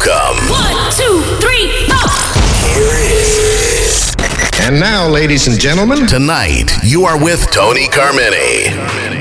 Welcome. One, two, three, four. Here it is. And now, ladies and gentlemen, Tonight, you are with Tony Carmine.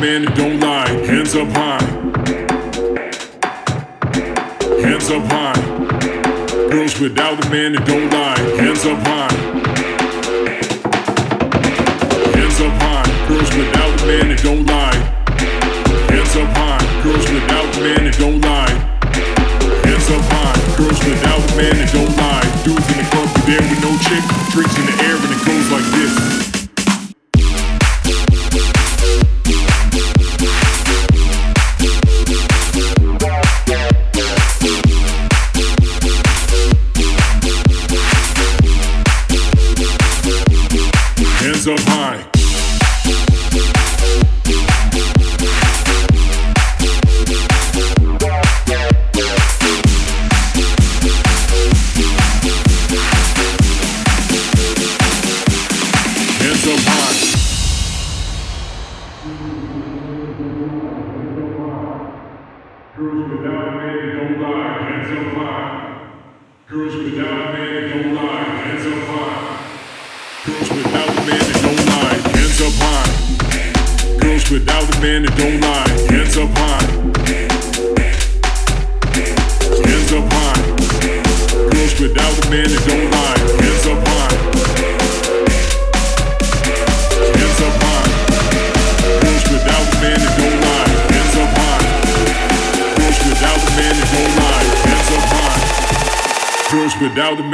Man that don't lie. Hands up high. Hands up high. Girls without a man that don't lie. Hands up high. Hands up high. Girls without a man that don't lie. Hands up high. Girls without a man that don't lie. Hands up high. Girls without a man that don't lie. Dudes in the club, there with no chick. Drinks in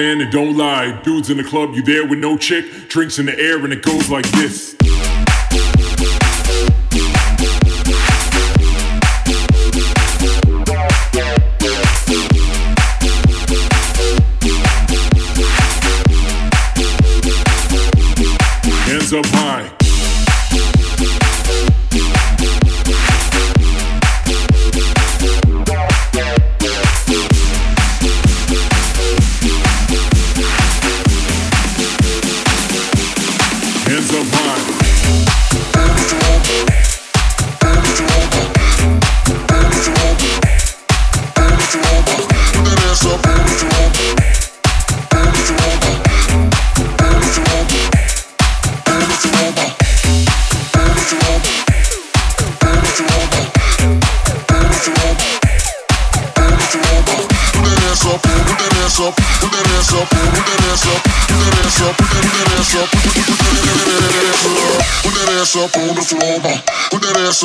man that don't lie. Dudes in the club, you there with no chick. Drinks in the air and it goes like this.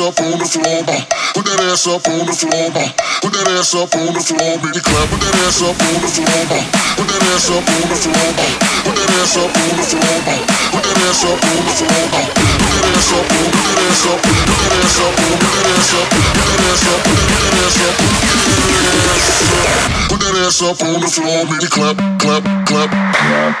Up on the floor, ma. Put that ass up on the floor, ma. Put that ass up on the floor, baby clap. Put that ass up on the floor, ma. Put that ass up on the floor, ma. Put that ass up on the floor, ma. Put that ass up on the floor, ma. Put that ass up, put that ass up, put that ass up, put that ass up, put that ass up, put that ass up, put that ass up. On the floor, baby clap, clap, clap. clap,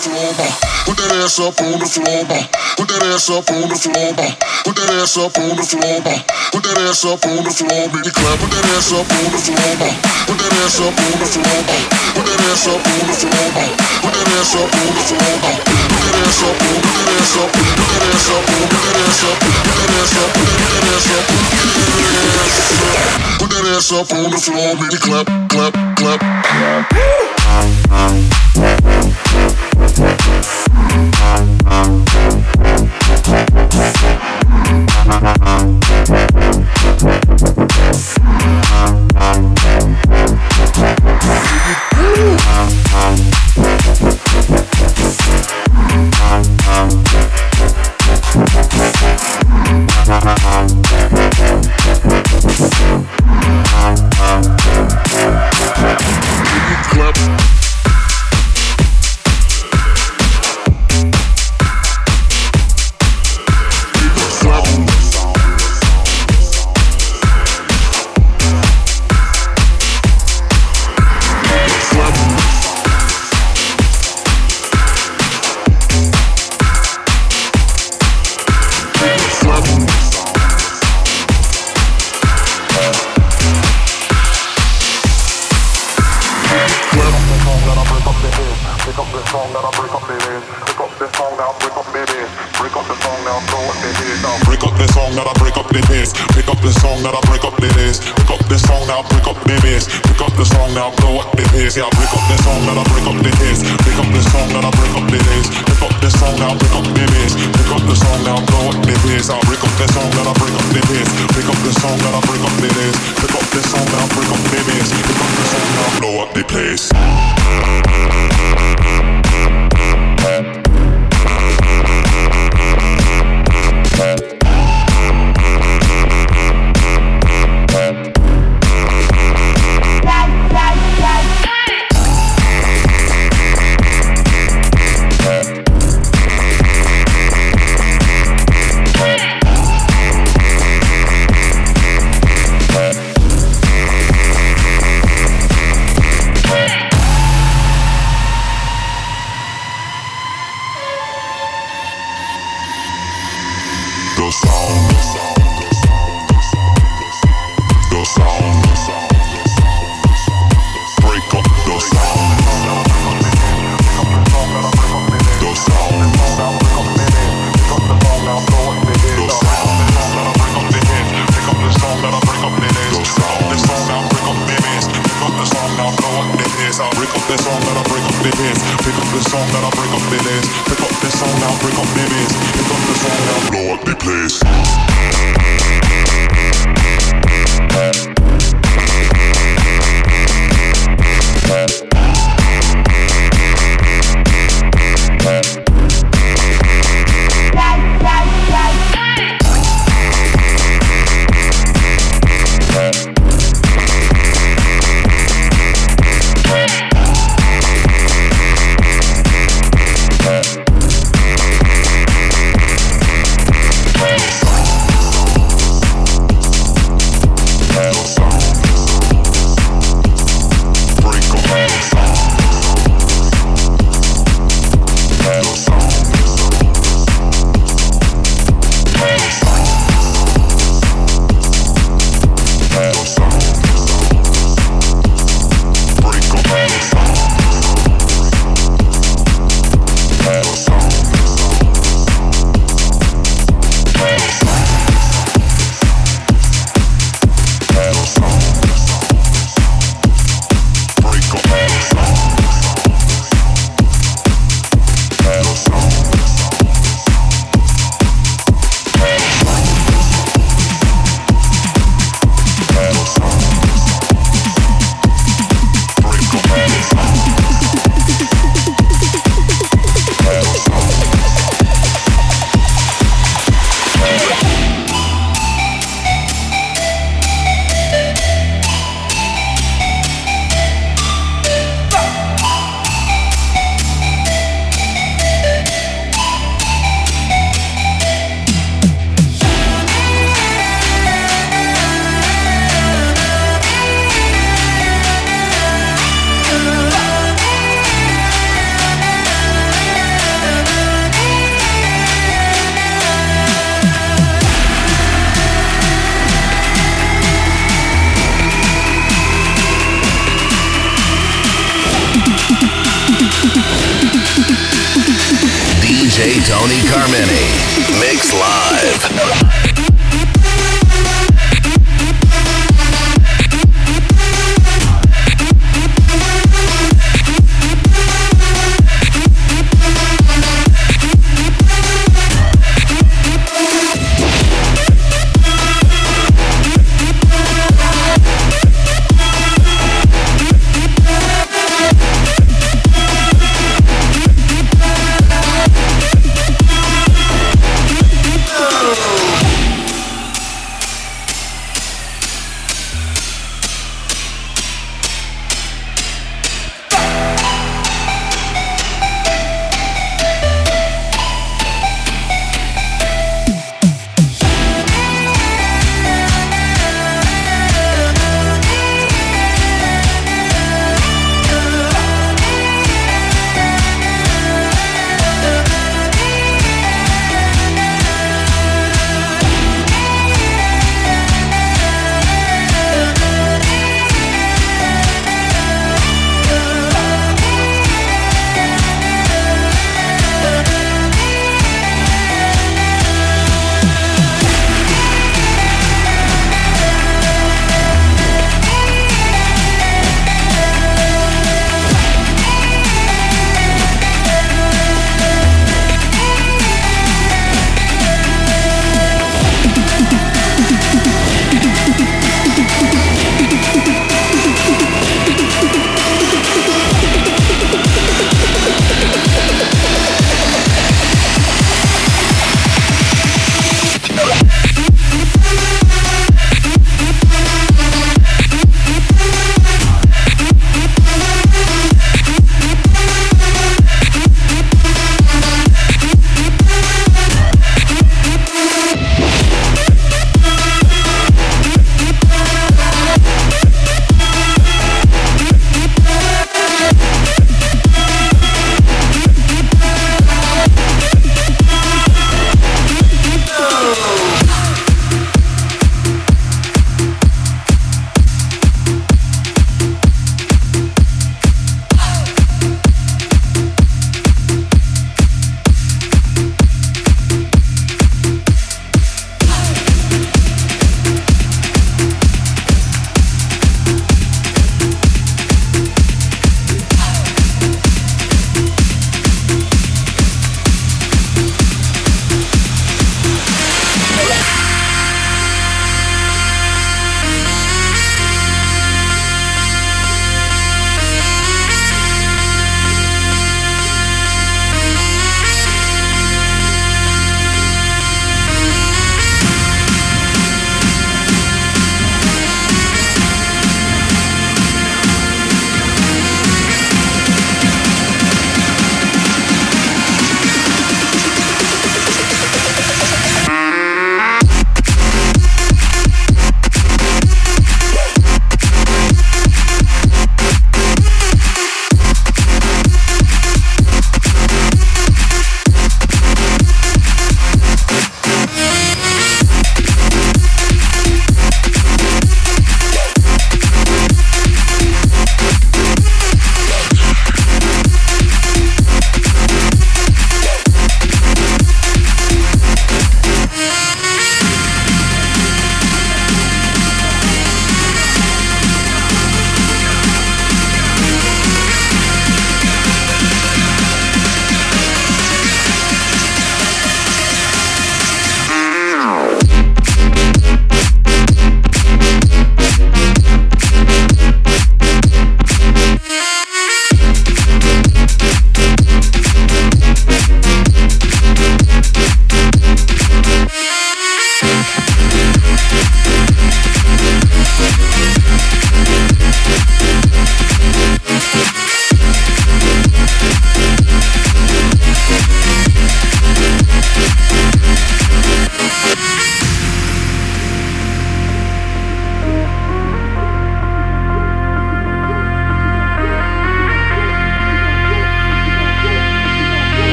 Floor. Put that ass up on the floor. Put that ass up on the floor. Put that ass up on the floor. Put that ass up on the floor, baby clap. Put that ass up on the floor. Put that ass up on the floor. Put that ass up on the floor. Put that ass up on the floor, put that ass up, put that ass up, put that ass up, put that ass up, put that ass up, put that ass up. Put that ass up on the floor, baby clap, clap, clap. Clap. Uh-huh. Break up babies. Here comes the now, blow up the place.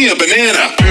Me a banana.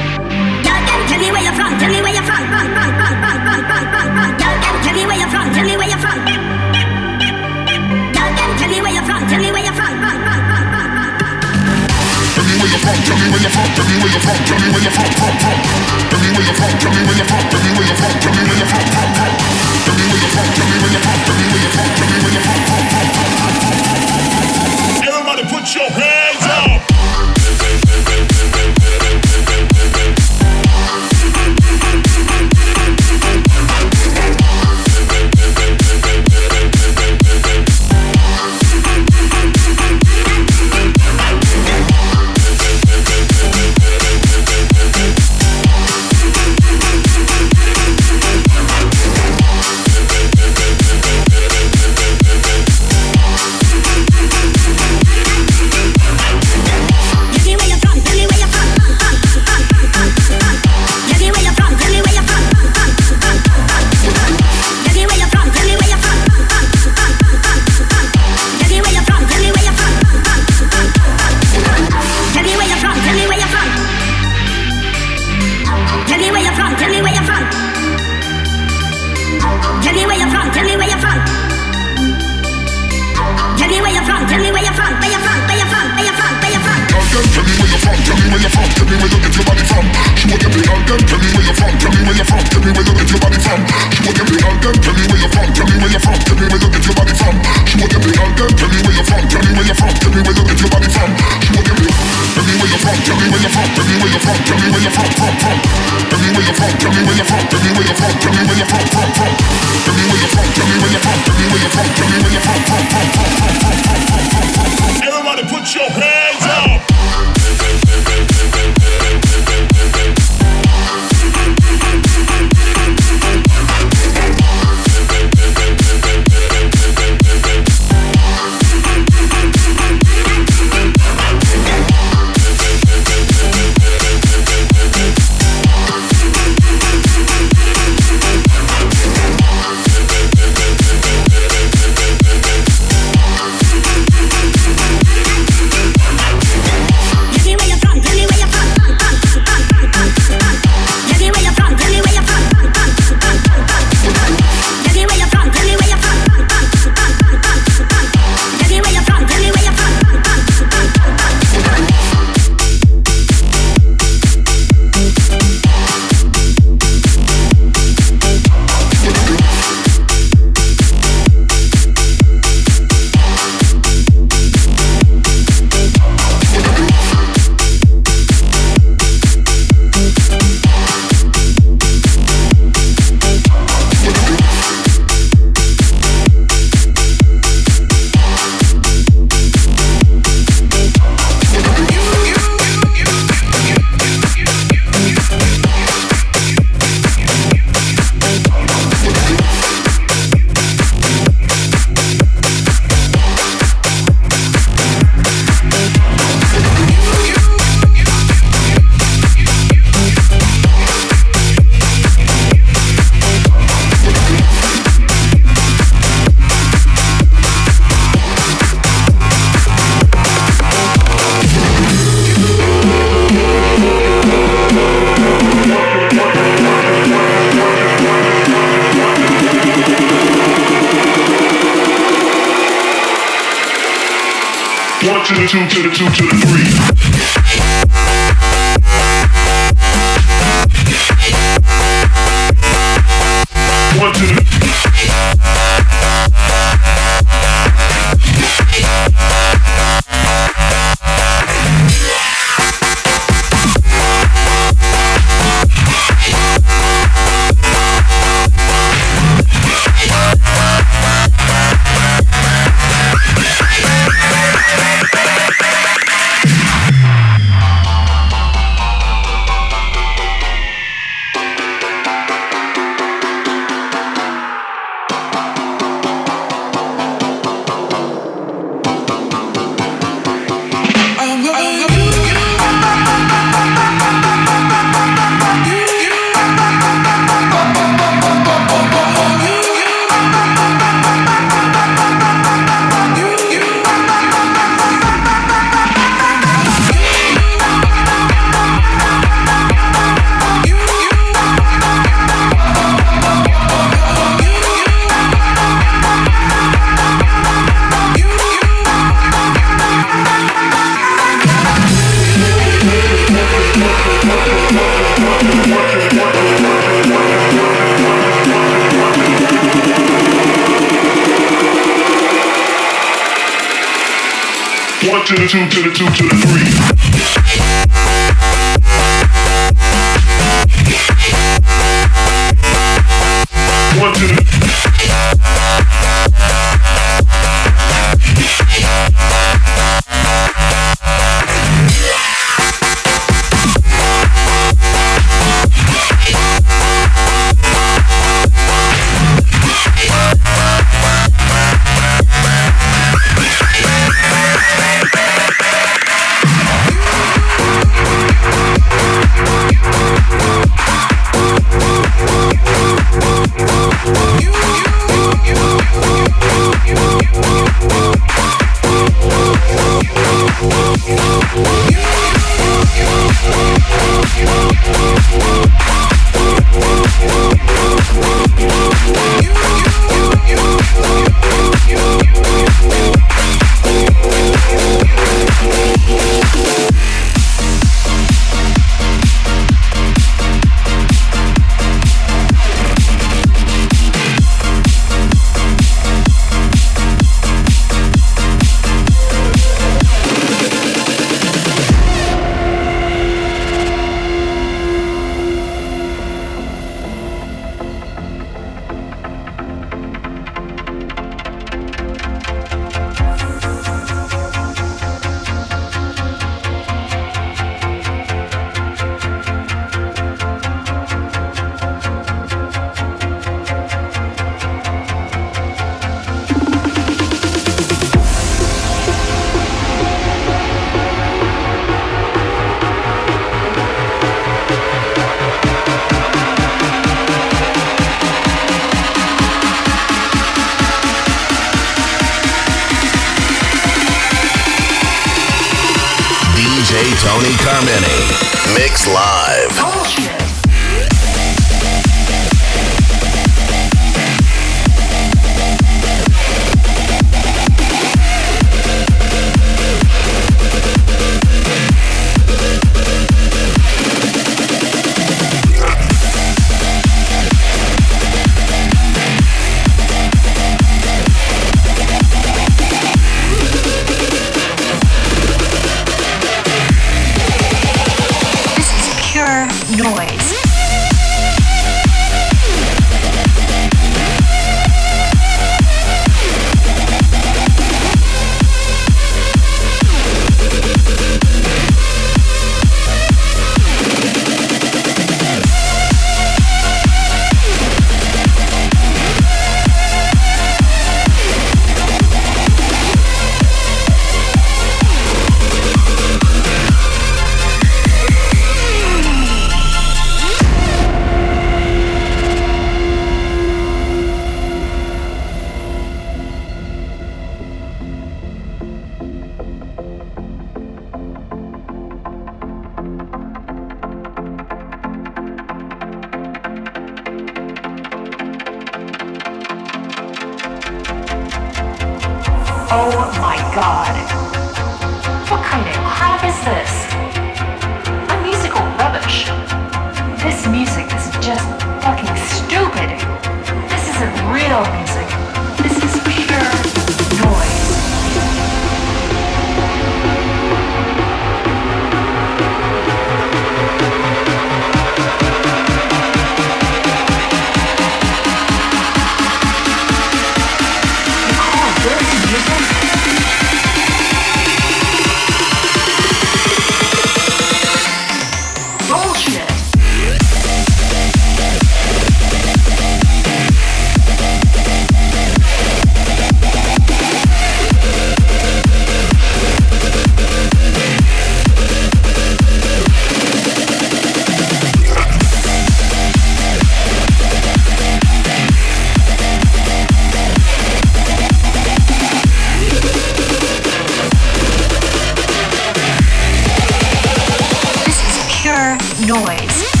Noise.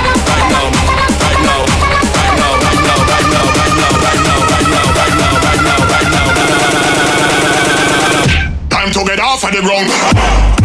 together off of the ground.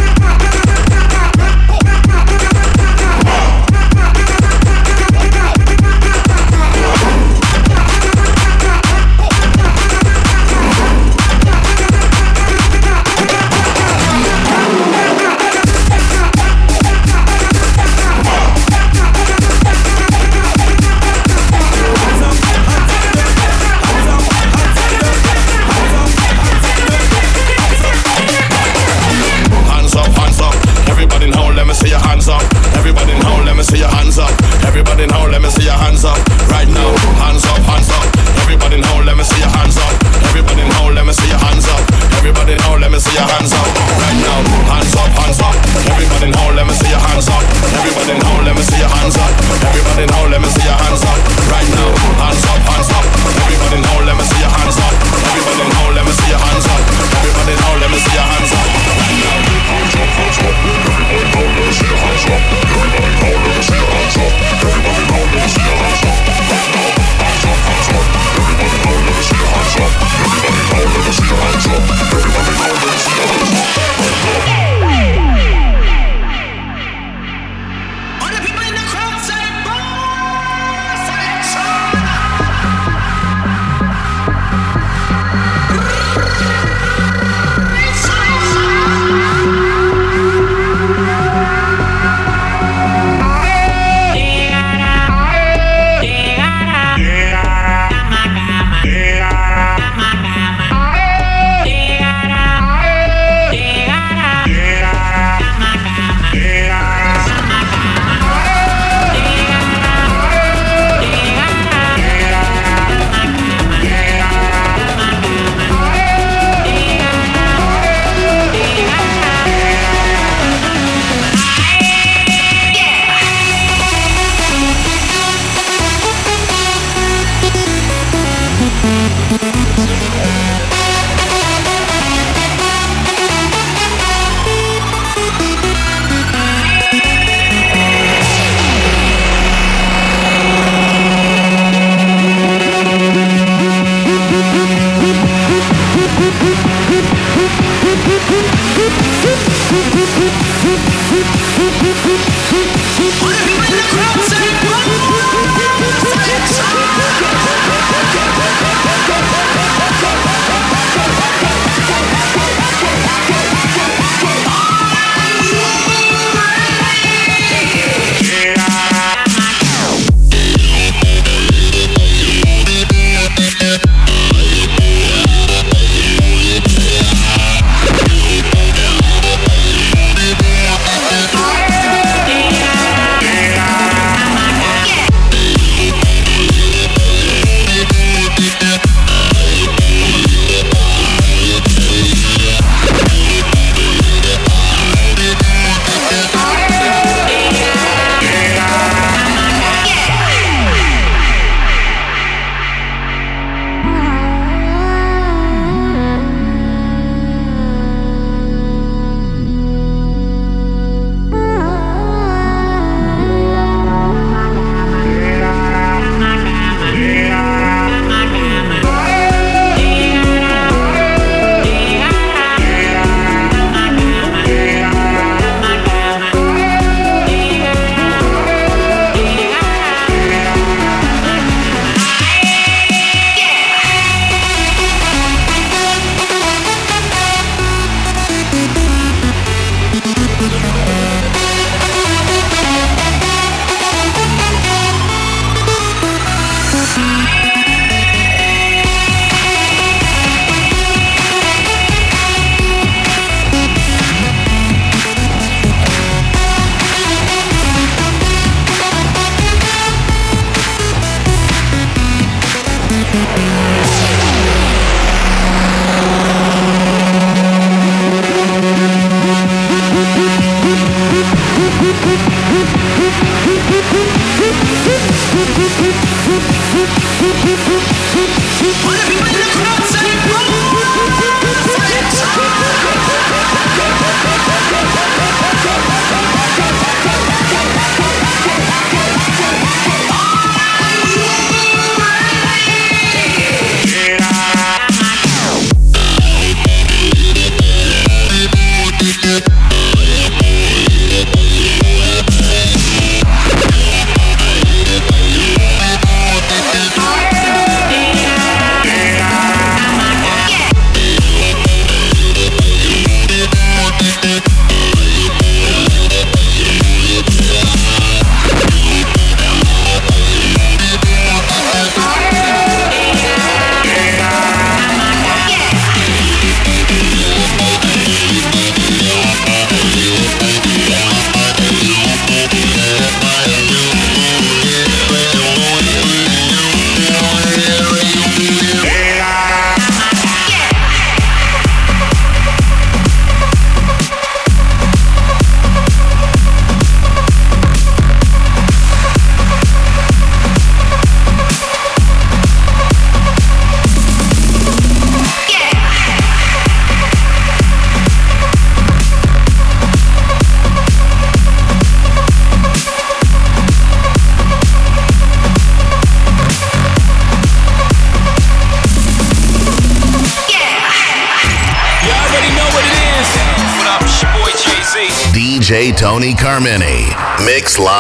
Mix Live.